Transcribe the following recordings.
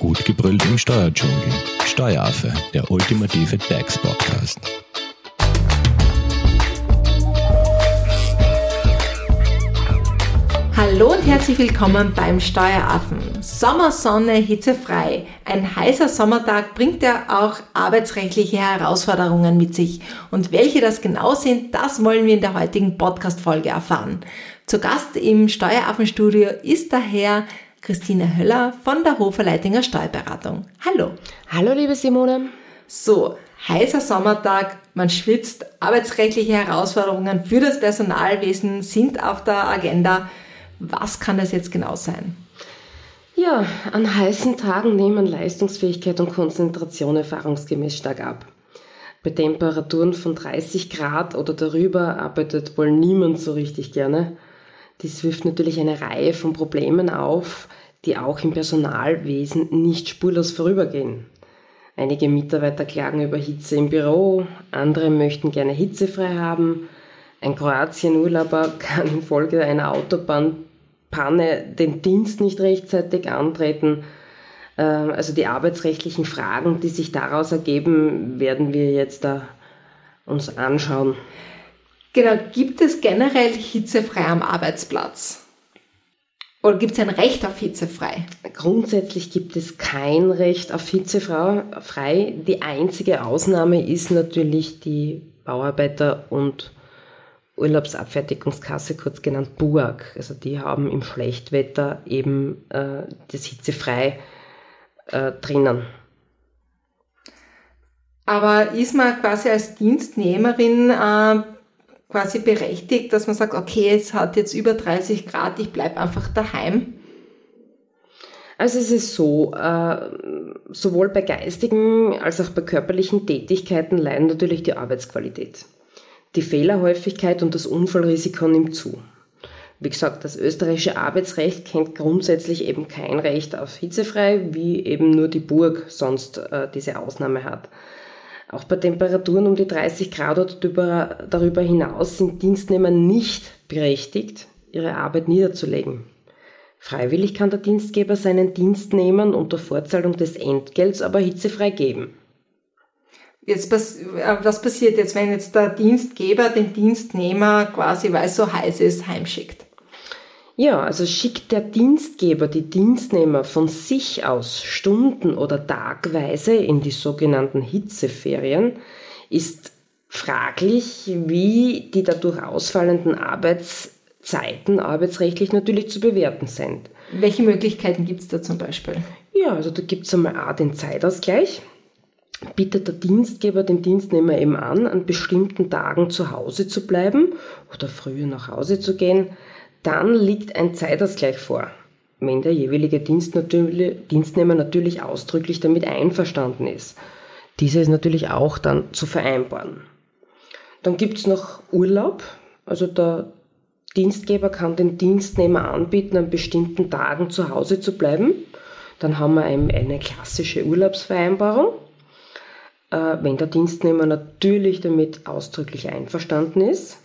Gut gebrüllt im Steuerdschungel. Steueraffe, der ultimative DAX-Podcast. Hallo und herzlich willkommen beim Steueraffen. Sommersonne, hitzefrei. Ein heißer Sommertag bringt ja auch arbeitsrechtliche Herausforderungen mit sich. Und welche das genau sind, das wollen wir in der heutigen Podcast-Folge erfahren. Zu Gast im Steueraffenstudio ist daher Christine Höller von der Hoferleitinger Steuerberatung. Hallo. Hallo, liebe Simone. So, heißer Sommertag, man schwitzt, arbeitsrechtliche Herausforderungen für das Personalwesen sind auf der Agenda. Was kann das jetzt genau sein? Ja, an heißen Tagen nehmen Leistungsfähigkeit und Konzentration erfahrungsgemäß stark ab. Bei Temperaturen von 30 Grad oder darüber arbeitet wohl niemand so richtig gerne. Dies wirft natürlich eine Reihe von Problemen auf, die auch im Personalwesen nicht spurlos vorübergehen. Einige Mitarbeiter klagen über Hitze im Büro, andere möchten gerne hitzefrei haben. Ein Kroatien-Urlauber kann infolge einer Autobahnpanne den Dienst nicht rechtzeitig antreten. Ähm, also die arbeitsrechtlichen Fragen, die sich daraus ergeben, werden wir jetzt da uns anschauen. Genau, gibt es generell hitzefrei am Arbeitsplatz? Oder gibt es ein Recht auf hitzefrei? Grundsätzlich gibt es kein Recht auf hitzefrei. Die einzige Ausnahme ist natürlich die Bauarbeiter- und Urlaubsabfertigungskasse, kurz genannt BUAG. Also die haben im Schlechtwetter eben äh, das hitzefrei äh, drinnen. Aber ist man quasi als Dienstnehmerin äh, quasi berechtigt, dass man sagt, okay, es hat jetzt über 30 Grad, ich bleibe einfach daheim? Also es ist so, äh, sowohl bei geistigen als auch bei körperlichen Tätigkeiten leiden natürlich die Arbeitsqualität. Die Fehlerhäufigkeit und das Unfallrisiko nimmt zu. Wie gesagt, das österreichische Arbeitsrecht kennt grundsätzlich eben kein Recht auf hitzefrei, wie eben nur die Burg sonst äh, diese Ausnahme hat. Auch bei Temperaturen um die 30 Grad oder darüber hinaus sind Dienstnehmer nicht berechtigt, ihre Arbeit niederzulegen. Freiwillig kann der Dienstgeber seinen Dienstnehmern unter Vorzahlung des Entgelts aber hitzefrei geben. Jetzt, äh, was passiert jetzt, wenn jetzt der Dienstgeber den Dienstnehmer quasi, weil es so heiß ist, heimschickt? Ja, also schickt der Dienstgeber die Dienstnehmer von sich aus stunden- oder tagweise in die sogenannten Hitzeferien, ist fraglich, wie die dadurch ausfallenden Arbeitszeiten arbeitsrechtlich natürlich zu bewerten sind. Welche Möglichkeiten gibt es da zum Beispiel? Ja, also da gibt es einmal A, den Zeitausgleich. Bietet der Dienstgeber den Dienstnehmer eben an, an bestimmten Tagen zu Hause zu bleiben oder früher nach Hause zu gehen, dann liegt ein Zeitausgleich vor, wenn der jeweilige Dienst natürlich, Dienstnehmer natürlich ausdrücklich damit einverstanden ist. Dieser ist natürlich auch dann zu vereinbaren. Dann gibt es noch Urlaub. Also der Dienstgeber kann den Dienstnehmer anbieten, an bestimmten Tagen zu Hause zu bleiben. Dann haben wir eine klassische Urlaubsvereinbarung. Äh, wenn der Dienstnehmer natürlich damit ausdrücklich einverstanden ist.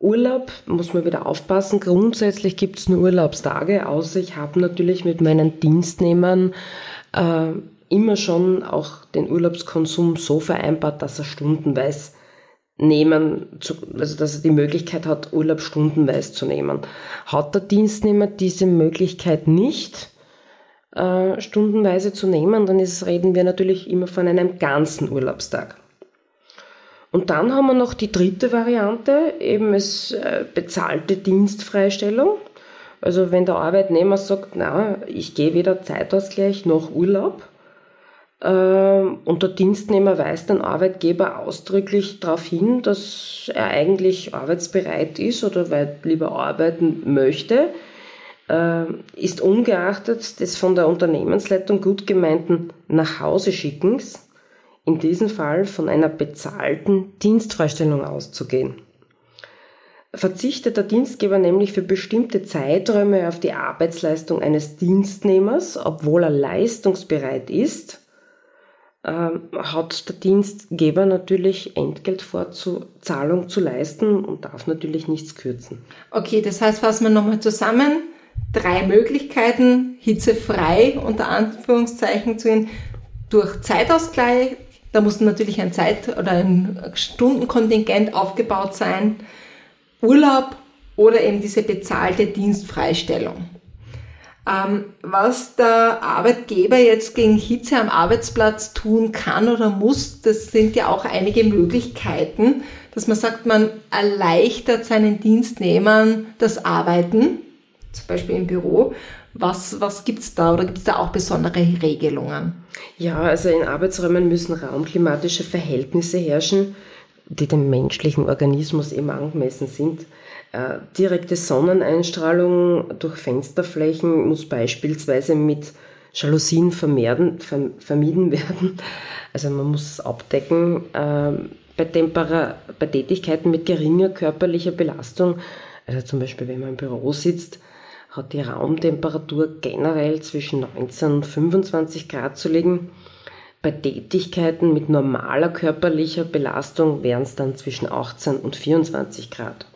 Urlaub muss man wieder aufpassen. Grundsätzlich gibt es nur Urlaubstage, außer ich habe natürlich mit meinen Dienstnehmern äh, immer schon auch den Urlaubskonsum so vereinbart, dass er stundenweise nehmen, also dass er die Möglichkeit hat, Urlaub stundenweise zu nehmen. Hat der Dienstnehmer diese Möglichkeit nicht, äh, stundenweise zu nehmen, dann ist, reden wir natürlich immer von einem ganzen Urlaubstag. Und dann haben wir noch die dritte Variante, eben es äh, bezahlte Dienstfreistellung. Also wenn der Arbeitnehmer sagt, na, ich gehe weder Zeitausgleich noch Urlaub, äh, und der Dienstnehmer weist den Arbeitgeber ausdrücklich darauf hin, dass er eigentlich arbeitsbereit ist oder weit lieber arbeiten möchte, äh, ist ungeachtet des von der Unternehmensleitung gut gemeinten Nachhauseschickens in diesem Fall von einer bezahlten Dienstfreistellung auszugehen. Verzichtet der Dienstgeber nämlich für bestimmte Zeiträume auf die Arbeitsleistung eines Dienstnehmers, obwohl er leistungsbereit ist, ähm, hat der Dienstgeber natürlich Entgeltfortzahlung zu leisten und darf natürlich nichts kürzen. Okay, das heißt, fassen wir nochmal zusammen. drei Möglichkeiten, hitzefrei unter Anführungszeichen zu gehen, durch Zeitausgleich, da muss natürlich ein Zeit- oder ein Stundenkontingent aufgebaut sein, Urlaub oder eben diese bezahlte Dienstfreistellung. Ähm, was der Arbeitgeber jetzt gegen Hitze am Arbeitsplatz tun kann oder muss, das sind ja auch einige Möglichkeiten, dass man sagt, man erleichtert seinen Dienstnehmern das Arbeiten, zum Beispiel im Büro. Was, was gibt's da oder gibt es da auch besondere Regelungen? Ja, also in Arbeitsräumen müssen raumklimatische Verhältnisse herrschen, die dem menschlichen Organismus eben angemessen sind. Äh, direkte Sonneneinstrahlung durch Fensterflächen muss beispielsweise mit Jalousien vermehren, vermieden werden. Also man muss es abdecken. Äh, bei, Tempera bei Tätigkeiten mit geringer körperlicher Belastung, also zum Beispiel wenn man im Büro sitzt, hat die Raumtemperatur generell zwischen 19 und 25 Grad zu liegen. Bei Tätigkeiten mit normaler körperlicher Belastung wären es dann zwischen 18 und 24 Grad.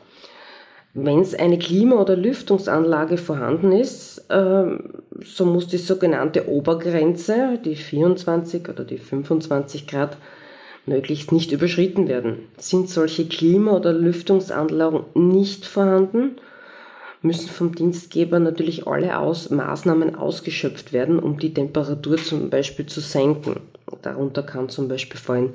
Wenn es eine Klima- oder Lüftungsanlage vorhanden ist, ähm, so muss die sogenannte Obergrenze, die 24 oder die 25 Grad, möglichst nicht überschritten werden. Sind solche Klima- oder Lüftungsanlagen nicht vorhanden, müssen vom Dienstgeber natürlich alle Aus Maßnahmen ausgeschöpft werden, um die Temperatur zum Beispiel zu senken. Darunter kann zum Beispiel fallen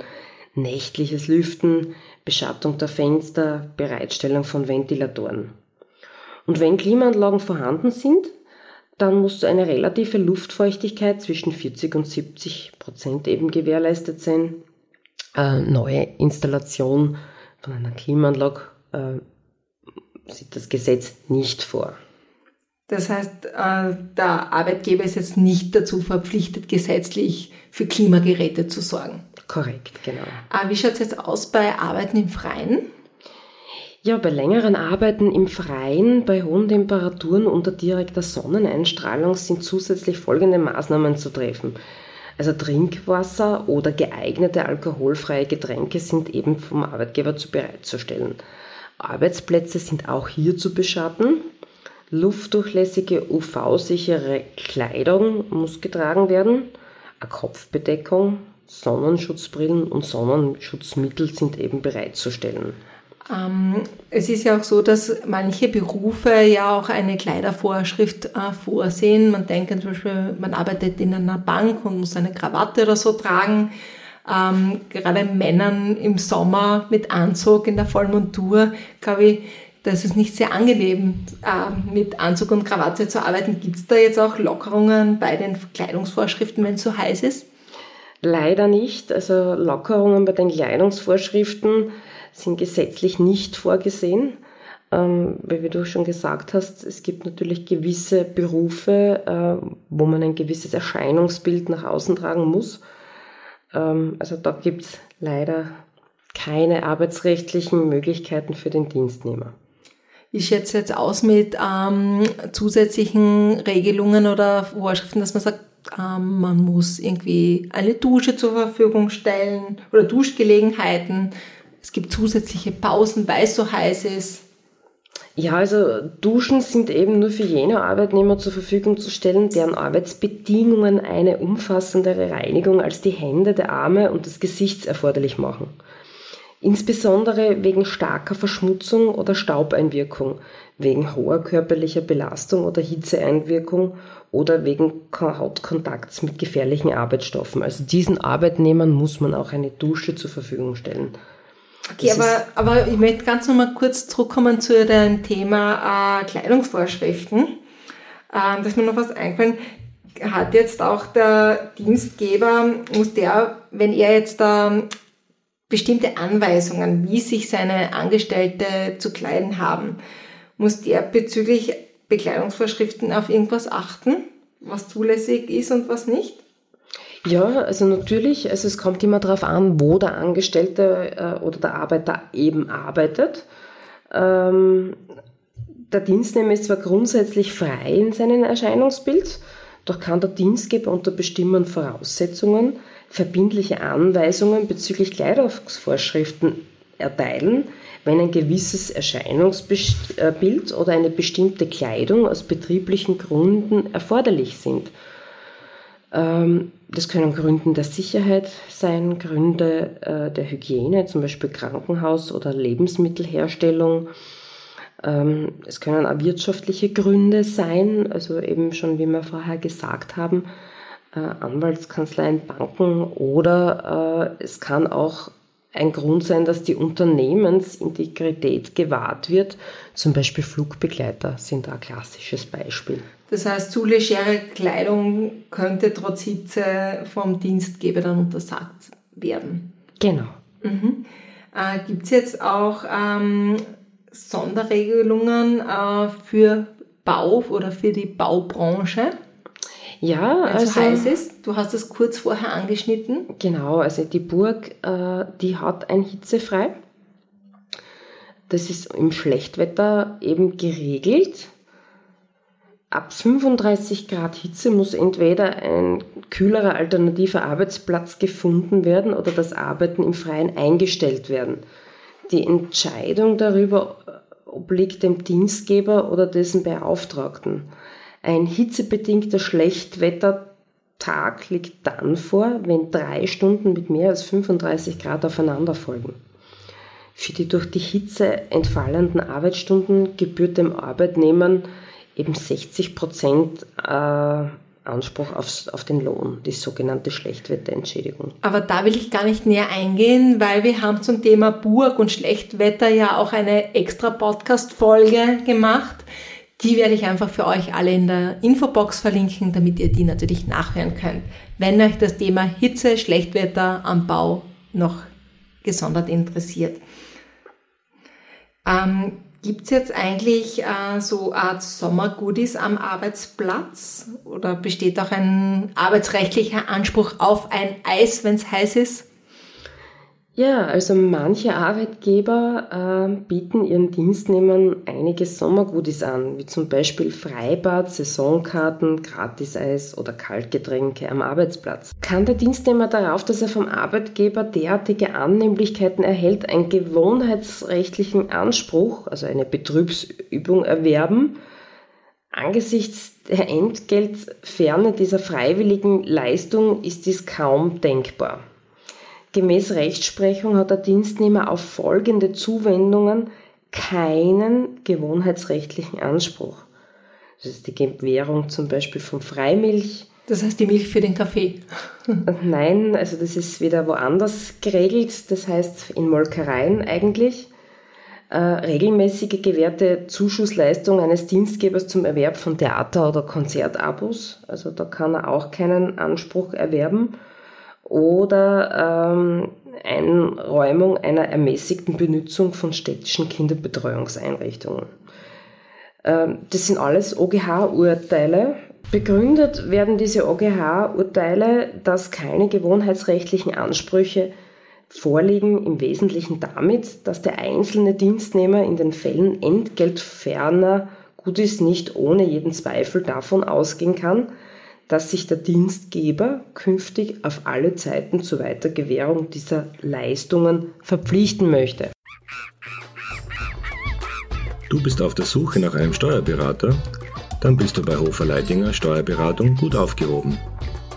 nächtliches Lüften, Beschattung der Fenster, Bereitstellung von Ventilatoren. Und wenn Klimaanlagen vorhanden sind, dann muss eine relative Luftfeuchtigkeit zwischen 40 und 70 Prozent eben gewährleistet sein. Äh, neue Installation von einer Klimaanlage äh, sieht das Gesetz nicht vor. Das heißt, äh, der Arbeitgeber ist jetzt nicht dazu verpflichtet, gesetzlich für Klimageräte zu sorgen. Korrekt, genau. Äh, wie schaut es jetzt aus bei Arbeiten im Freien? Ja, bei längeren Arbeiten im Freien, bei hohen Temperaturen unter direkter Sonneneinstrahlung sind zusätzlich folgende Maßnahmen zu treffen. Also Trinkwasser oder geeignete alkoholfreie Getränke sind eben vom Arbeitgeber zu bereitzustellen. Arbeitsplätze sind auch hier zu beschatten. Luftdurchlässige UV-sichere Kleidung muss getragen werden. Eine Kopfbedeckung, Sonnenschutzbrillen und Sonnenschutzmittel sind eben bereitzustellen. Ähm, es ist ja auch so, dass manche Berufe ja auch eine Kleidervorschrift äh, vorsehen. Man denkt zum Beispiel, man arbeitet in einer Bank und muss eine Krawatte oder so tragen. Ähm, gerade Männern im Sommer mit Anzug in der Vollmontur, glaube ich, das ist nicht sehr angenehm, äh, mit Anzug und Krawatte zu arbeiten. Gibt es da jetzt auch Lockerungen bei den Kleidungsvorschriften, wenn es so heiß ist? Leider nicht. Also Lockerungen bei den Kleidungsvorschriften sind gesetzlich nicht vorgesehen. Ähm, wie du schon gesagt hast, es gibt natürlich gewisse Berufe, äh, wo man ein gewisses Erscheinungsbild nach außen tragen muss. Ähm, also da gibt es leider keine arbeitsrechtlichen Möglichkeiten für den Dienstnehmer. Wie schaut es jetzt aus mit ähm, zusätzlichen Regelungen oder Vorschriften, dass man sagt, ähm, man muss irgendwie eine Dusche zur Verfügung stellen oder Duschgelegenheiten? Es gibt zusätzliche Pausen, weil es so heiß ist. Ja, also Duschen sind eben nur für jene Arbeitnehmer zur Verfügung zu stellen, deren Arbeitsbedingungen eine umfassendere Reinigung als die Hände, der Arme und des Gesichts erforderlich machen. Insbesondere wegen starker Verschmutzung oder Staubeinwirkung, wegen hoher körperlicher Belastung oder Hitzeeinwirkung oder wegen Hautkontakts mit gefährlichen Arbeitsstoffen. Also diesen Arbeitnehmern muss man auch eine Dusche zur Verfügung stellen. Okay, aber, aber ich möchte ganz nochmal kurz zurückkommen zu dem Thema äh, Kleidungsvorschriften. Äh, da ist mir noch was eingefallen. Hat jetzt auch der Dienstgeber, muss der, wenn er jetzt äh, bestimmte Anweisungen, wie sich seine Angestellte zu kleiden haben, muss der bezüglich Bekleidungsvorschriften auf irgendwas achten, was zulässig ist und was nicht? Ja, also natürlich, also es kommt immer darauf an, wo der Angestellte äh, oder der Arbeiter eben arbeitet. Ähm, der Dienstnehmer ist zwar grundsätzlich frei in seinem Erscheinungsbild, doch kann der Dienstgeber unter bestimmten Voraussetzungen verbindliche Anweisungen bezüglich Kleidungsvorschriften erteilen, wenn ein gewisses Erscheinungsbild oder eine bestimmte Kleidung aus betrieblichen Gründen erforderlich sind. Ähm, das können Gründen der Sicherheit sein, Gründe äh, der Hygiene, zum Beispiel Krankenhaus- oder Lebensmittelherstellung. Ähm, es können auch wirtschaftliche Gründe sein, also eben schon, wie wir vorher gesagt haben, äh, Anwaltskanzleien, Banken oder äh, es kann auch ein Grund sein, dass die Unternehmensintegrität gewahrt wird. Zum Beispiel Flugbegleiter sind ein klassisches Beispiel. Das heißt, zu legere Kleidung könnte trotz Hitze vom Dienstgeber dann untersagt werden. Genau. Mhm. Äh, Gibt es jetzt auch ähm, Sonderregelungen äh, für Bau oder für die Baubranche? Ja, Wenn also, heiß ist. Du hast es kurz vorher angeschnitten. Genau, also die Burg, äh, die hat ein hitzefrei. Das ist im Schlechtwetter eben geregelt. Ab 35 Grad Hitze muss entweder ein kühlerer alternativer Arbeitsplatz gefunden werden oder das Arbeiten im Freien eingestellt werden. Die Entscheidung darüber obliegt dem Dienstgeber oder dessen Beauftragten. Ein hitzebedingter Schlechtwettertag liegt dann vor, wenn drei Stunden mit mehr als 35 Grad aufeinander folgen. Für die durch die Hitze entfallenden Arbeitsstunden gebührt dem Arbeitnehmer eben 60 Prozent äh, Anspruch aufs, auf den Lohn, die sogenannte Schlechtwetterentschädigung. Aber da will ich gar nicht näher eingehen, weil wir haben zum Thema Burg und Schlechtwetter ja auch eine extra Podcast-Folge gemacht. Die werde ich einfach für euch alle in der Infobox verlinken, damit ihr die natürlich nachhören könnt, wenn euch das Thema Hitze, Schlechtwetter am Bau noch gesondert interessiert. Ähm, Gibt es jetzt eigentlich äh, so Art Sommergoodies am Arbeitsplatz oder besteht auch ein arbeitsrechtlicher Anspruch auf ein Eis, wenn es heiß ist? Ja, also manche Arbeitgeber äh, bieten ihren Dienstnehmern einige Sommergoodies an, wie zum Beispiel Freibad, Saisonkarten, Gratiseis oder Kaltgetränke am Arbeitsplatz. Kann der Dienstnehmer darauf, dass er vom Arbeitgeber derartige Annehmlichkeiten erhält, einen gewohnheitsrechtlichen Anspruch, also eine Betriebsübung erwerben? Angesichts der Entgeltferne dieser freiwilligen Leistung ist dies kaum denkbar. Gemäß Rechtsprechung hat der Dienstnehmer auf folgende Zuwendungen keinen gewohnheitsrechtlichen Anspruch. Das ist die Gewährung zum Beispiel von Freimilch. Das heißt die Milch für den Kaffee? Nein, also das ist wieder woanders geregelt. Das heißt in Molkereien eigentlich. Äh, regelmäßige gewährte Zuschussleistung eines Dienstgebers zum Erwerb von Theater- oder Konzertabos. Also da kann er auch keinen Anspruch erwerben oder ähm, Einräumung einer ermäßigten Benutzung von städtischen Kinderbetreuungseinrichtungen. Ähm, das sind alles OGH-Urteile. Begründet werden diese OGH-Urteile, dass keine gewohnheitsrechtlichen Ansprüche vorliegen, im Wesentlichen damit, dass der einzelne Dienstnehmer in den Fällen entgeltferner Gutes nicht ohne jeden Zweifel davon ausgehen kann, dass sich der Dienstgeber künftig auf alle Zeiten zur Weitergewährung dieser Leistungen verpflichten möchte. Du bist auf der Suche nach einem Steuerberater? Dann bist du bei Hofer Leidinger Steuerberatung gut aufgehoben.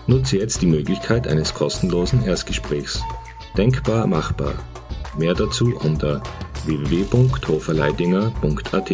Nutze jetzt die Möglichkeit eines kostenlosen Erstgesprächs. Denkbar machbar. Mehr dazu unter www.hoferleidinger.at.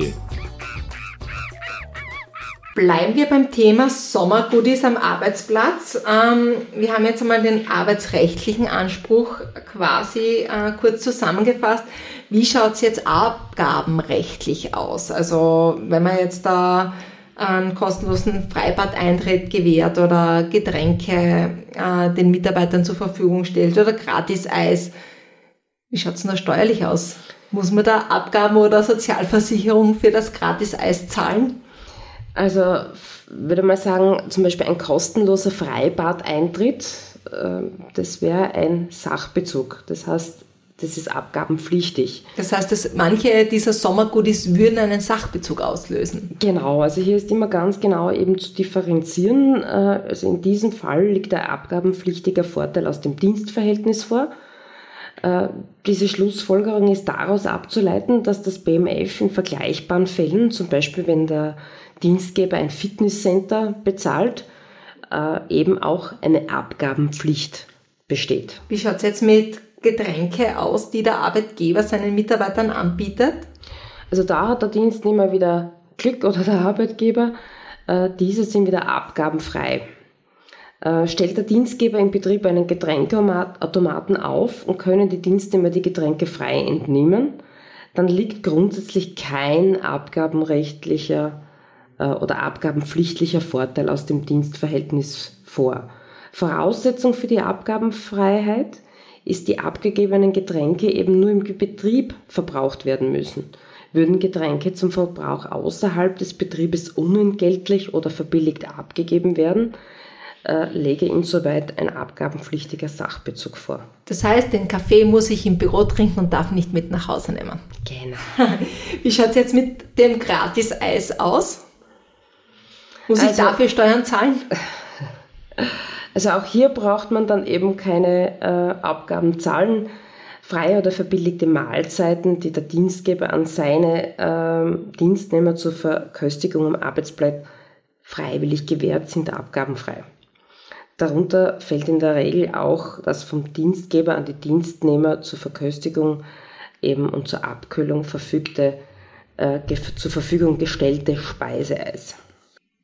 Bleiben wir beim Thema Sommergoodies am Arbeitsplatz. Ähm, wir haben jetzt einmal den arbeitsrechtlichen Anspruch quasi äh, kurz zusammengefasst. Wie schaut es jetzt abgabenrechtlich aus? Also wenn man jetzt da einen kostenlosen Freibadeintritt gewährt oder Getränke äh, den Mitarbeitern zur Verfügung stellt oder Gratis-Eis. Wie schaut es denn da steuerlich aus? Muss man da Abgaben oder Sozialversicherung für das Gratis-Eis zahlen? Also würde mal sagen, zum Beispiel ein kostenloser Freibadeintritt, äh, das wäre ein Sachbezug. Das heißt, das ist abgabenpflichtig. Das heißt, dass manche dieser Sommergoodies würden einen Sachbezug auslösen. Genau, also hier ist immer ganz genau eben zu differenzieren. Äh, also in diesem Fall liegt der abgabenpflichtige Vorteil aus dem Dienstverhältnis vor. Äh, diese Schlussfolgerung ist daraus abzuleiten, dass das BMF in vergleichbaren Fällen, zum Beispiel wenn der Dienstgeber ein Fitnesscenter bezahlt, äh, eben auch eine Abgabenpflicht besteht. Wie schaut es jetzt mit Getränke aus, die der Arbeitgeber seinen Mitarbeitern anbietet? Also da hat der Dienstnehmer wieder Glück oder der Arbeitgeber. Äh, diese sind wieder abgabenfrei. Äh, stellt der Dienstgeber im Betrieb einen Getränkeautomaten auf und können die Dienstnehmer die Getränke frei entnehmen, dann liegt grundsätzlich kein abgabenrechtlicher äh, oder abgabenpflichtlicher Vorteil aus dem Dienstverhältnis vor. Voraussetzung für die Abgabenfreiheit ist die abgegebenen Getränke eben nur im Betrieb verbraucht werden müssen. Würden Getränke zum Verbrauch außerhalb des Betriebes unentgeltlich oder verbilligt abgegeben werden, lege insoweit ein abgabenpflichtiger Sachbezug vor. Das heißt, den Kaffee muss ich im Büro trinken und darf nicht mit nach Hause nehmen. Genau. Wie schaut es jetzt mit dem Gratis-Eis aus? Muss also, ich dafür Steuern zahlen? Also auch hier braucht man dann eben keine äh, Abgaben zahlen. Freie oder verbilligte Mahlzeiten, die der Dienstgeber an seine äh, Dienstnehmer zur Verköstigung am Arbeitsplatz freiwillig gewährt, sind abgabenfrei. Darunter fällt in der Regel auch das vom Dienstgeber an die Dienstnehmer zur Verköstigung eben und zur Abkühlung verfügte, äh, zur Verfügung gestellte Speiseeis.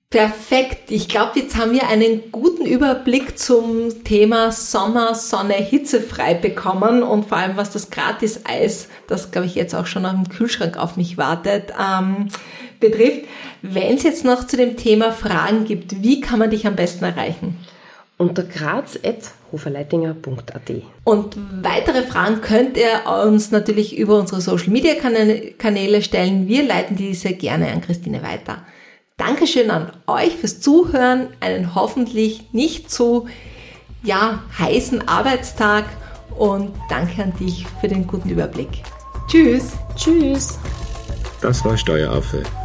Perfekt. Ich glaube, jetzt haben wir einen guten Überblick zum Thema Sommer, Sonne, hitzefrei bekommen und vor allem was das Gratis-Eis, das glaube ich jetzt auch schon am Kühlschrank auf mich wartet, ähm, betrifft. Wenn es jetzt noch zu dem Thema Fragen gibt, wie kann man dich am besten erreichen? Unter graz.hoferleitinger.at. Und weitere Fragen könnt ihr uns natürlich über unsere Social Media Kanäle stellen. Wir leiten diese gerne an Christine weiter. Dankeschön an euch fürs Zuhören, einen hoffentlich nicht so ja, heißen Arbeitstag und danke an dich für den guten Überblick. Tschüss. Tschüss. Das war Steueraffe.